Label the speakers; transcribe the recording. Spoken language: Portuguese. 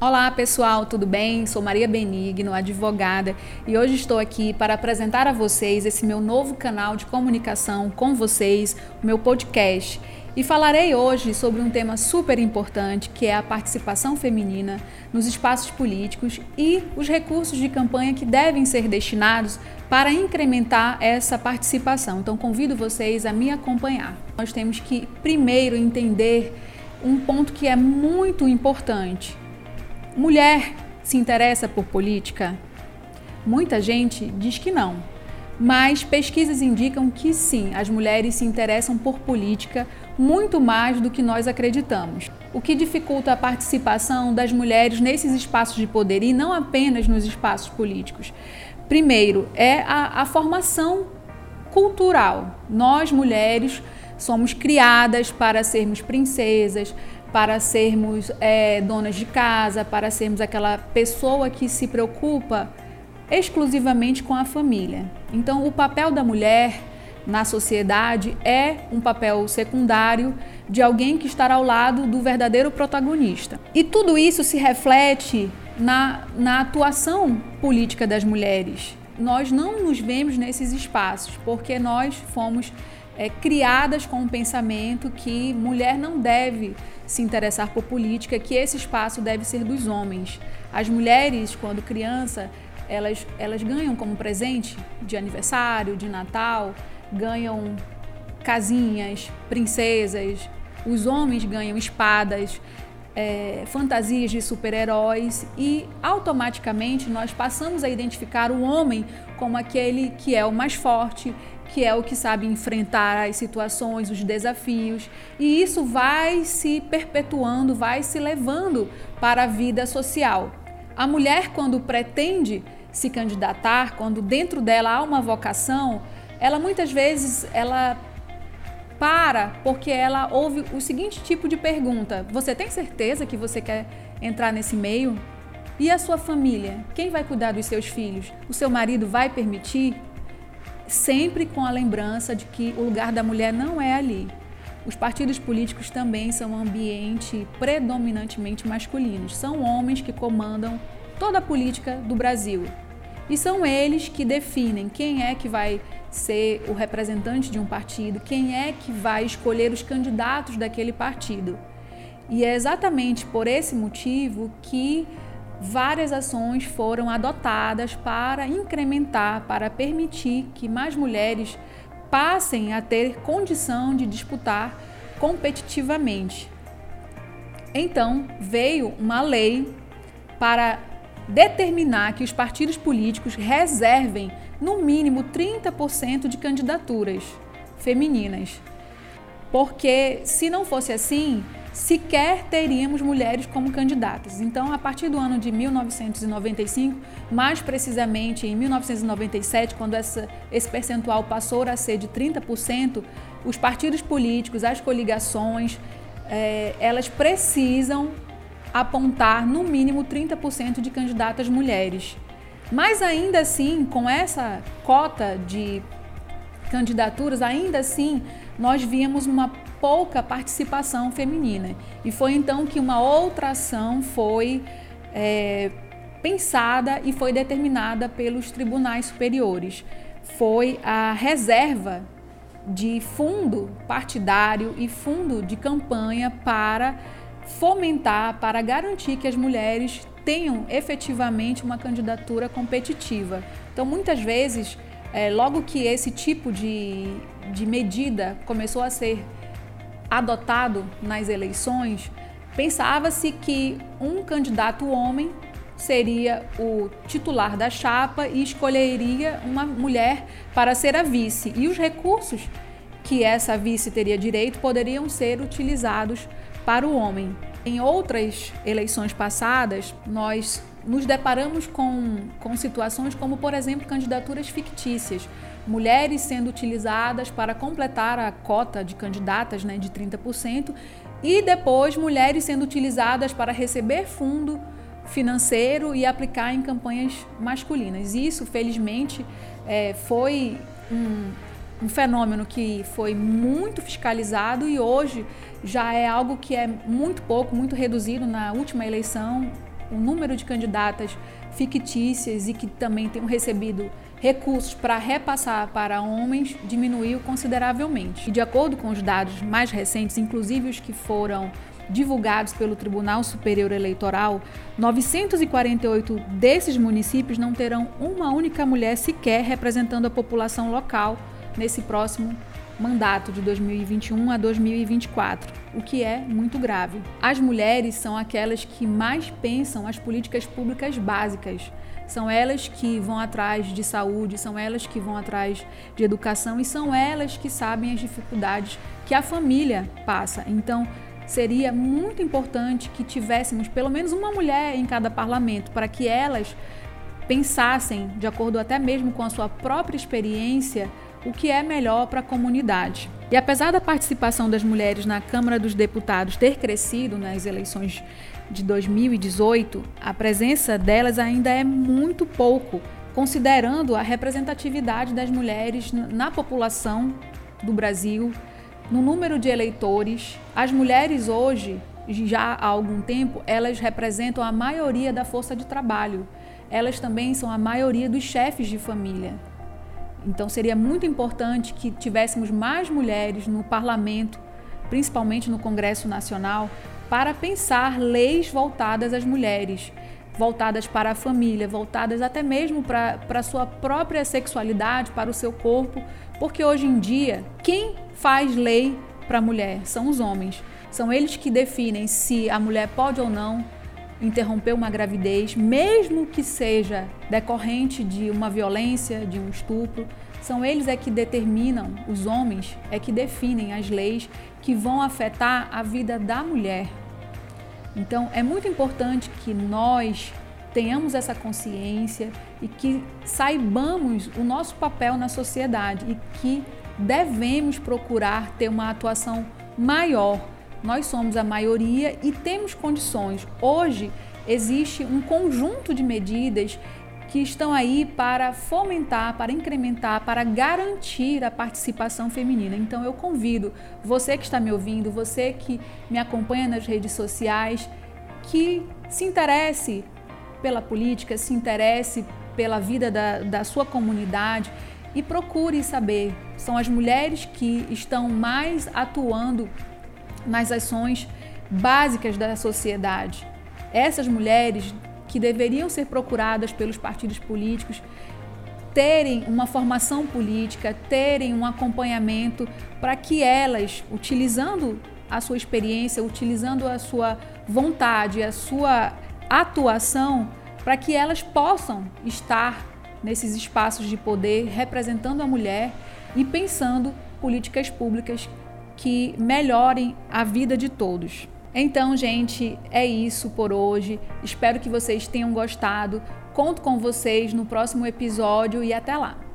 Speaker 1: Olá pessoal, tudo bem? Sou Maria Benigno, advogada, e hoje estou aqui para apresentar a vocês esse meu novo canal de comunicação com vocês, o meu podcast. E falarei hoje sobre um tema super importante que é a participação feminina nos espaços políticos e os recursos de campanha que devem ser destinados para incrementar essa participação. Então convido vocês a me acompanhar. Nós temos que primeiro entender um ponto que é muito importante Mulher se interessa por política? Muita gente diz que não, mas pesquisas indicam que sim, as mulheres se interessam por política muito mais do que nós acreditamos. O que dificulta a participação das mulheres nesses espaços de poder e não apenas nos espaços políticos. Primeiro, é a, a formação cultural. Nós, mulheres, somos criadas para sermos princesas, para sermos é, donas de casa, para sermos aquela pessoa que se preocupa exclusivamente com a família. Então, o papel da mulher na sociedade é um papel secundário de alguém que está ao lado do verdadeiro protagonista. E tudo isso se reflete na, na atuação política das mulheres. Nós não nos vemos nesses espaços porque nós fomos é, criadas com um pensamento que mulher não deve se interessar por política, que esse espaço deve ser dos homens. As mulheres, quando criança, elas, elas ganham como presente de aniversário, de Natal, ganham casinhas, princesas. Os homens ganham espadas, é, fantasias de super-heróis e automaticamente nós passamos a identificar o homem como aquele que é o mais forte, que é o que sabe enfrentar as situações, os desafios, e isso vai se perpetuando, vai se levando para a vida social. A mulher, quando pretende se candidatar, quando dentro dela há uma vocação, ela muitas vezes ela para porque ela ouve o seguinte tipo de pergunta: Você tem certeza que você quer entrar nesse meio? E a sua família? Quem vai cuidar dos seus filhos? O seu marido vai permitir? Sempre com a lembrança de que o lugar da mulher não é ali. Os partidos políticos também são um ambiente predominantemente masculinos. São homens que comandam toda a política do Brasil. E são eles que definem quem é que vai ser o representante de um partido, quem é que vai escolher os candidatos daquele partido. E é exatamente por esse motivo que várias ações foram adotadas para incrementar, para permitir que mais mulheres passem a ter condição de disputar competitivamente. Então, veio uma lei para determinar que os partidos políticos reservem no mínimo 30% de candidaturas femininas. Porque se não fosse assim, sequer teríamos mulheres como candidatas. Então, a partir do ano de 1995, mais precisamente em 1997, quando essa, esse percentual passou a ser de 30%, os partidos políticos, as coligações, é, elas precisam apontar no mínimo 30% de candidatas mulheres. Mas ainda assim, com essa cota de candidaturas, ainda assim, nós víamos uma pouca participação feminina. E foi então que uma outra ação foi é, pensada e foi determinada pelos tribunais superiores. Foi a reserva de fundo partidário e fundo de campanha para fomentar, para garantir que as mulheres tenham efetivamente uma candidatura competitiva. Então, muitas vezes, é, logo que esse tipo de, de medida começou a ser adotado nas eleições, pensava-se que um candidato homem seria o titular da chapa e escolheria uma mulher para ser a vice. E os recursos que essa vice teria direito poderiam ser utilizados para o homem. Em outras eleições passadas, nós nos deparamos com, com situações como, por exemplo, candidaturas fictícias, mulheres sendo utilizadas para completar a cota de candidatas né, de 30%, e depois mulheres sendo utilizadas para receber fundo financeiro e aplicar em campanhas masculinas. Isso, felizmente, é, foi um, um fenômeno que foi muito fiscalizado e hoje já é algo que é muito pouco, muito reduzido. Na última eleição, o número de candidatas fictícias e que também tenham recebido recursos para repassar para homens diminuiu consideravelmente. E de acordo com os dados mais recentes, inclusive os que foram divulgados pelo Tribunal Superior Eleitoral, 948 desses municípios não terão uma única mulher sequer representando a população local nesse próximo mandato de 2021 a 2024, o que é muito grave. As mulheres são aquelas que mais pensam as políticas públicas básicas. São elas que vão atrás de saúde, são elas que vão atrás de educação e são elas que sabem as dificuldades que a família passa. Então, seria muito importante que tivéssemos pelo menos uma mulher em cada parlamento para que elas pensassem, de acordo até mesmo com a sua própria experiência, o que é melhor para a comunidade. E apesar da participação das mulheres na Câmara dos Deputados ter crescido nas eleições de 2018, a presença delas ainda é muito pouco, considerando a representatividade das mulheres na população do Brasil, no número de eleitores. As mulheres hoje, já há algum tempo, elas representam a maioria da força de trabalho. Elas também são a maioria dos chefes de família. Então seria muito importante que tivéssemos mais mulheres no parlamento, principalmente no Congresso Nacional, para pensar leis voltadas às mulheres, voltadas para a família, voltadas até mesmo para a sua própria sexualidade, para o seu corpo, porque hoje em dia, quem faz lei para a mulher são os homens. São eles que definem se a mulher pode ou não interromper uma gravidez, mesmo que seja decorrente de uma violência, de um estupro. São eles é que determinam, os homens é que definem as leis que vão afetar a vida da mulher. Então é muito importante que nós tenhamos essa consciência e que saibamos o nosso papel na sociedade e que devemos procurar ter uma atuação maior nós somos a maioria e temos condições. Hoje existe um conjunto de medidas que estão aí para fomentar, para incrementar, para garantir a participação feminina. Então eu convido você que está me ouvindo, você que me acompanha nas redes sociais, que se interesse pela política, se interesse pela vida da, da sua comunidade e procure saber. São as mulheres que estão mais atuando nas ações básicas da sociedade. Essas mulheres que deveriam ser procuradas pelos partidos políticos terem uma formação política, terem um acompanhamento para que elas, utilizando a sua experiência, utilizando a sua vontade, a sua atuação, para que elas possam estar nesses espaços de poder representando a mulher e pensando políticas públicas que melhorem a vida de todos. Então, gente, é isso por hoje. Espero que vocês tenham gostado. Conto com vocês no próximo episódio e até lá!